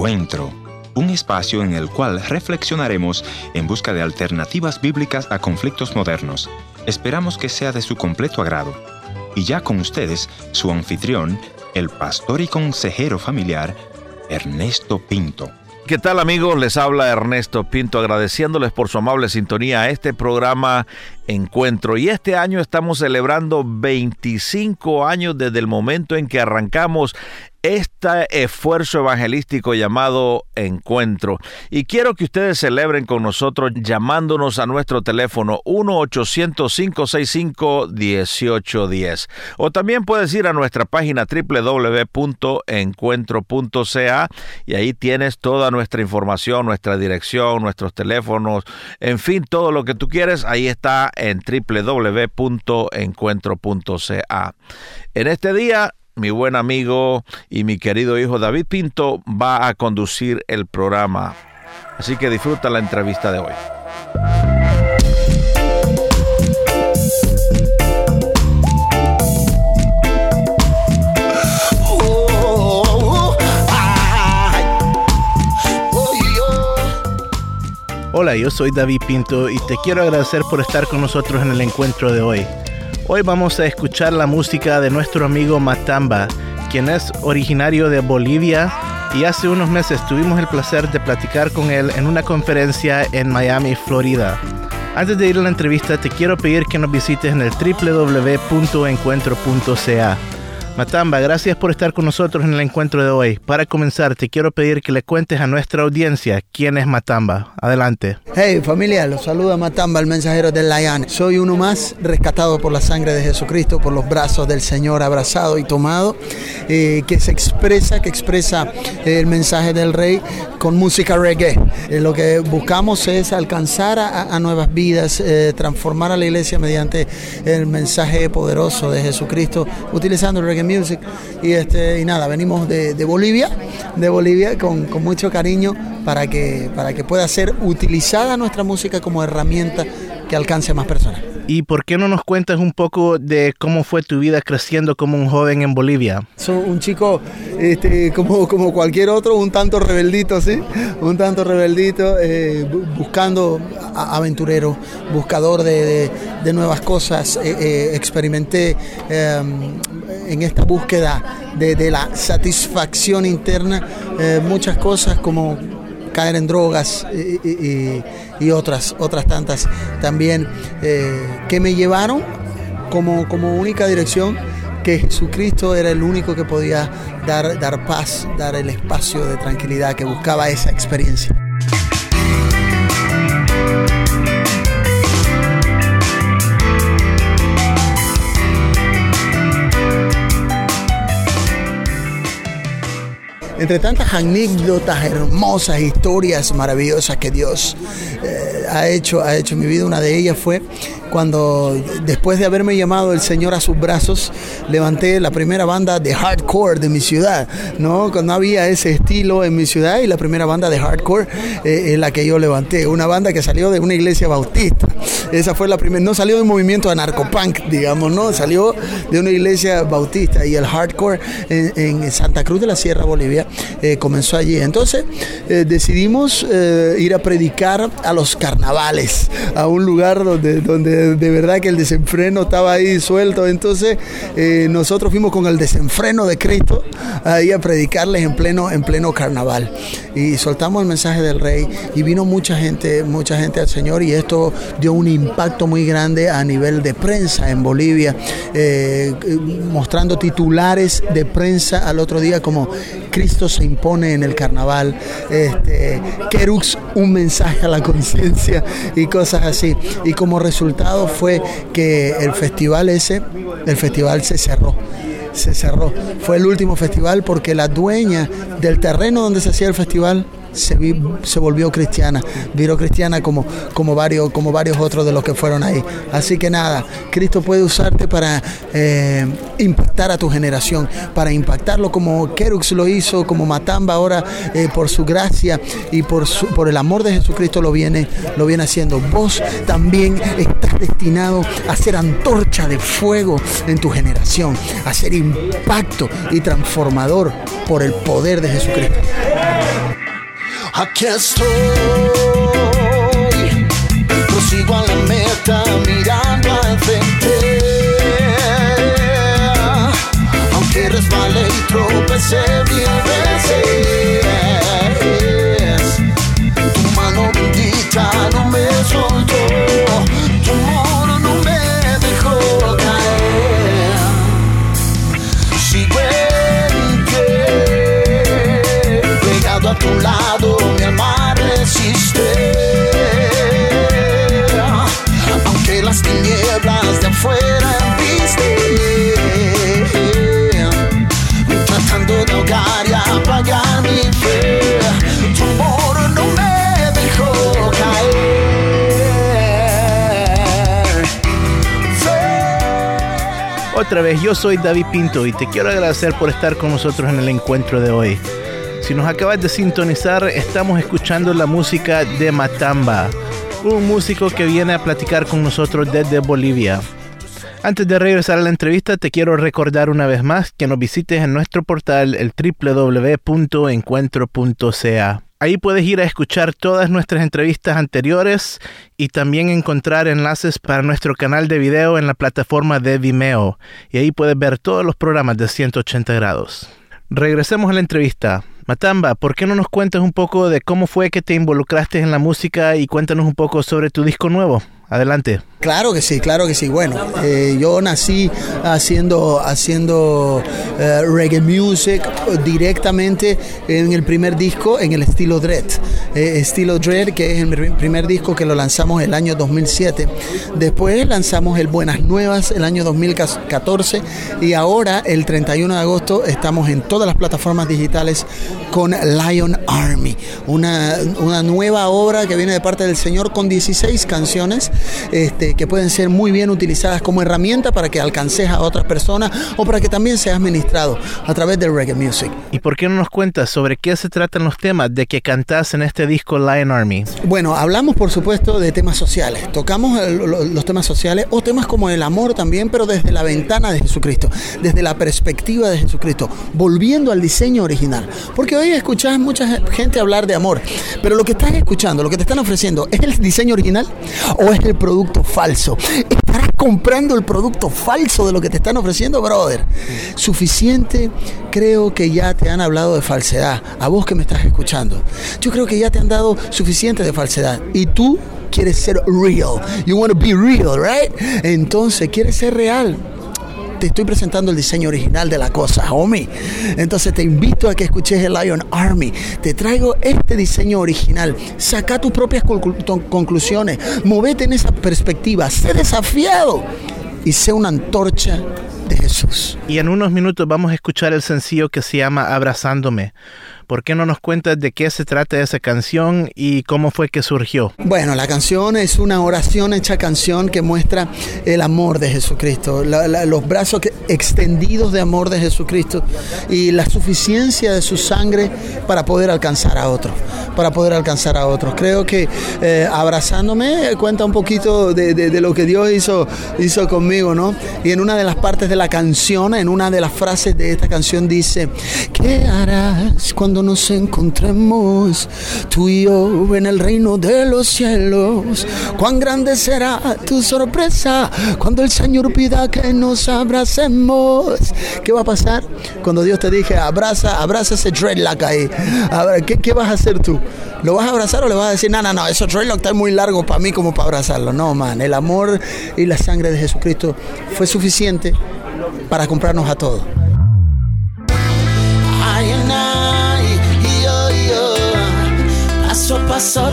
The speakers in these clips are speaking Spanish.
Encuentro, un espacio en el cual reflexionaremos en busca de alternativas bíblicas a conflictos modernos. Esperamos que sea de su completo agrado. Y ya con ustedes, su anfitrión, el pastor y consejero familiar, Ernesto Pinto. ¿Qué tal amigos? Les habla Ernesto Pinto agradeciéndoles por su amable sintonía a este programa Encuentro. Y este año estamos celebrando 25 años desde el momento en que arrancamos este esfuerzo evangelístico llamado Encuentro. Y quiero que ustedes celebren con nosotros llamándonos a nuestro teléfono 1-800-565-1810. O también puedes ir a nuestra página www.encuentro.ca y ahí tienes toda nuestra información, nuestra dirección, nuestros teléfonos, en fin, todo lo que tú quieres, ahí está en www.encuentro.ca. En este día mi buen amigo y mi querido hijo David Pinto va a conducir el programa. Así que disfruta la entrevista de hoy. Hola, yo soy David Pinto y te quiero agradecer por estar con nosotros en el encuentro de hoy. Hoy vamos a escuchar la música de nuestro amigo Matamba, quien es originario de Bolivia y hace unos meses tuvimos el placer de platicar con él en una conferencia en Miami, Florida. Antes de ir a la entrevista te quiero pedir que nos visites en el www.encuentro.ca Matamba, gracias por estar con nosotros en el encuentro de hoy. Para comenzar, te quiero pedir que le cuentes a nuestra audiencia quién es Matamba. Adelante. Hey familia, los saluda Matamba, el mensajero del Layan. Soy uno más rescatado por la sangre de Jesucristo, por los brazos del Señor, abrazado y tomado, eh, que se expresa, que expresa el mensaje del Rey con música reggae. Eh, lo que buscamos es alcanzar a, nuevas vidas, eh, transformar a la iglesia mediante el mensaje poderoso de Jesucristo, utilizando el reggae Music. Y, este, y nada, venimos de, Bolivia, de Bolivia con, con, mucho cariño para que, para que pueda ser utilizada nuestra música como herramienta que alcance a más personas. ¿Y por qué no nos cuentas un poco de cómo fue tu vida creciendo como un joven en Bolivia? Soy un chico este, como, cualquier otro, un tanto rebeldito, ¿sí? Un tanto rebeldito, eh, buscando aventurero, buscador de, nuevas cosas. Eh, eh, experimenté em, en esta búsqueda de, la satisfacción interna muchas cosas como caer en drogas y, otras, otras tantas también eh, que me llevaron como, como única dirección que Jesucristo era el único que podía dar, dar paz, dar el espacio de tranquilidad que buscaba esa experiencia. Entre tantas anécdotas hermosas, historias maravillosas que Dios eh, ha, hecho, ha hecho en mi vida, una de ellas fue cuando después de haberme llamado el Señor a sus brazos, levanté la primera banda de hardcore de mi ciudad, ¿no? Cuando había ese estilo en mi ciudad y la primera banda de hardcore eh, la que yo levanté, una banda que salió de una iglesia bautista. Esa fue la primera, no salió de un movimiento anarcopunk, digamos, ¿no? Salió de una iglesia bautista y el hardcore en, Santa Cruz de la Sierra, Bolivia, eh, comenzó allí. Entonces eh, decidimos eh, ir a predicar a los carnavales, a un lugar donde, donde de verdad que el desenfreno estaba ahí suelto. Entonces nosotros fuimos con el desenfreno de Cristo ahí a predicarles en pleno, en pleno carnaval. Y soltamos el mensaje del rey y vino mucha gente, mucha gente al Señor y esto dio un impacto muy grande a nivel de prensa en Bolivia, eh, mostrando titulares de prensa al otro día como Cristo se impone en el carnaval, este, Kerux, un mensaje a la conciencia y cosas así. Y como resultado fue que el festival ese, el festival se cerró se cerró. Fue el último festival porque la dueña del terreno donde se hacía el festival se, se volvió cristiana, viró cristiana como, como, varios, como varios otros de los que fueron ahí. Así que nada, Cristo puede usarte para eh, impactar a tu generación, para impactarlo como Kerux lo hizo, como Matamba ahora eh, por su gracia y por, su, por el amor de Jesucristo lo viene, lo viene haciendo. Vos también estás destinado a ser antorcha de fuego en tu generación, a ser impacto y transformador por el poder de Jesucristo. Aquí estoy, prosigo a la meta mirando al frente. Aunque resbale y tropecé mil veces, tu mano bendita no me soltó, Otra vez, yo soy David Pinto y te quiero agradecer por estar con nosotros en el encuentro de hoy. Si nos acabas de sintonizar, estamos escuchando la música de Matamba, un músico que viene a platicar con nosotros desde Bolivia. Antes de regresar a la entrevista, te quiero recordar una vez más que nos visites en nuestro portal el www.encuentro.ca. Ahí puedes ir a escuchar todas nuestras entrevistas anteriores y también encontrar enlaces para nuestro canal de video en la plataforma de Vimeo. Y ahí puedes ver todos los programas de 180 grados. Regresemos a la entrevista. Matamba, ¿por qué no nos cuentas un poco de cómo fue que te involucraste en la música y cuéntanos un poco sobre tu disco nuevo? Adelante. Claro que sí, claro que sí. Bueno, eh, yo nací haciendo, haciendo eh, reggae music directamente en el primer disco en el estilo Dread. Eh, estilo Dread, que es el primer disco que lo lanzamos el año 2007. Después lanzamos el Buenas Nuevas el año 2014 y ahora el 31 de agosto estamos en todas las plataformas digitales con Lion Army, una, una nueva obra que viene de parte del Señor con 16 canciones este, que pueden ser muy bien utilizadas como herramienta para que alcances a otras personas o para que también seas ministrado a través del reggae music. ¿Y por qué no nos cuentas sobre qué se tratan los temas de que cantás en este disco Lion Army? Bueno, hablamos por supuesto de temas sociales, tocamos el- lo- los temas sociales o temas como el amor también, pero desde la ventana de Jesucristo, desde la perspectiva de Jesucristo, volviendo al diseño original. Porque hoy escuchas mucha gente hablar de amor, pero lo que estás escuchando, lo que te están ofreciendo, ¿es el diseño original o es el producto falso? ¿Estarás comprando el producto falso de lo que te están ofreciendo, brother? Suficiente, creo que ya te han hablado de falsedad, a vos que me estás escuchando. Yo creo que ya te han dado suficiente de falsedad y tú quieres ser real. You want to be real, right? Entonces, quieres ser real te estoy presentando el diseño original de la cosa, homie. Entonces te invito a que escuches el Lion Army. Te traigo este diseño original. Saca tus propias conclusiones. Movete en esa perspectiva. Sé desafiado y sé una antorcha de Jesús. Y en unos minutos vamos a escuchar el sencillo que se llama Abrazándome. ¿Por qué no nos cuentas de qué se trata esa canción y cómo fue que surgió? Bueno, la canción es una oración hecha canción que muestra el amor de Jesucristo, los brazos extendidos de amor de Jesucristo y la suficiencia de su sangre para poder alcanzar a otros, para poder alcanzar a otros. Creo que eh, abrazándome cuenta un poquito de lo que Dios hizo, hizo conmigo, ¿no? Y en una de las partes de la canción, en una de las frases de esta canción dice, ¿qué harás cuando nos encontremos tú y yo en el reino de los cielos? ¿Cuán grande será tu sorpresa cuando el Señor pida que nos abracemos? ¿Qué va a pasar cuando Dios te dije, abraza, abraza ese dreadlock ahí? A ver, ¿qué, qué vas a hacer tú? ¿Lo vas a abrazar o le vas a decir, no, no, no, ese dreadlock está muy largo para mí como para abrazarlo? No, man, el amor y la sangre de Jesucristo fue suficiente para comprarnos a todos. Paso a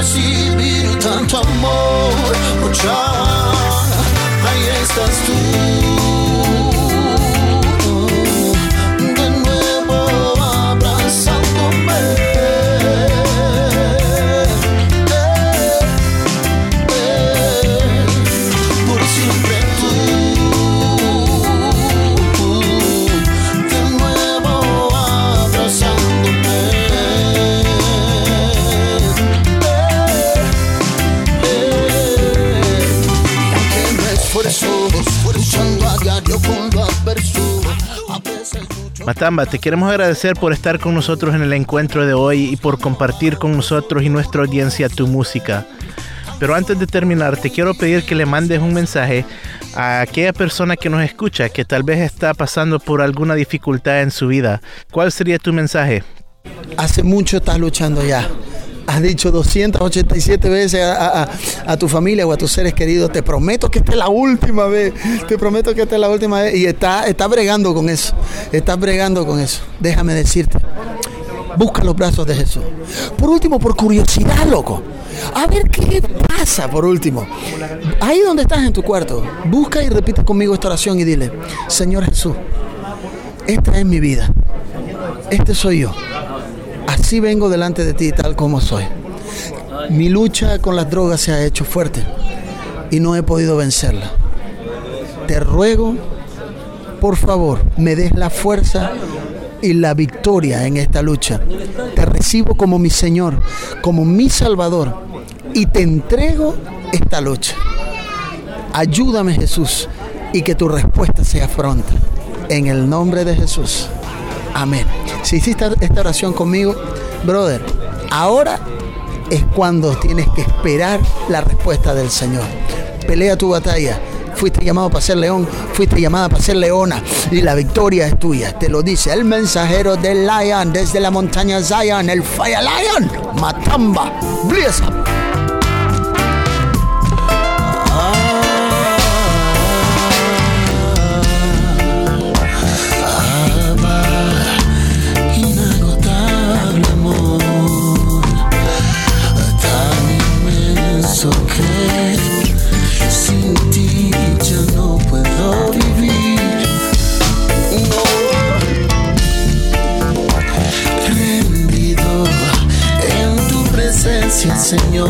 recibir tanto amor, luchar, Matamba, te queremos agradecer por estar con nosotros en el encuentro de hoy y por compartir con nosotros y nuestra audiencia tu música. Pero antes de terminar, te quiero pedir que le mandes un mensaje a aquella persona que nos escucha, que tal vez está pasando por alguna dificultad en su vida. ¿Cuál sería tu mensaje? Hace mucho estás luchando ya. Has dicho 287 veces a, tu familia o a tus seres queridos, te prometo que esta es la última vez, te prometo que esta es la última vez. Y está, está bregando con eso, estás bregando con eso. Déjame decirte, busca los brazos de Jesús. Por último, por curiosidad, loco. A ver qué pasa por último. Ahí donde estás en tu cuarto, busca y repite conmigo esta oración y dile, Señor Jesús, esta es mi vida. Este soy yo. Así vengo delante de ti tal como soy. Mi lucha con las drogas se ha hecho fuerte y no he podido vencerla. Te ruego, por favor, me des la fuerza y la victoria en esta lucha. Te recibo como mi Señor, como mi Salvador y te entrego esta lucha. Ayúdame Jesús y que tu respuesta sea pronta. En el nombre de Jesús. Amén. Si hiciste esta oración conmigo, brother, ahora es cuando tienes que esperar la respuesta del Señor. Pelea tu batalla. Fuiste llamado para ser león, fuiste llamada para ser leona y la victoria es tuya. Te lo dice el mensajero del Lion desde la montaña Zion, el Fire Lion, Matamba, Bliss Señor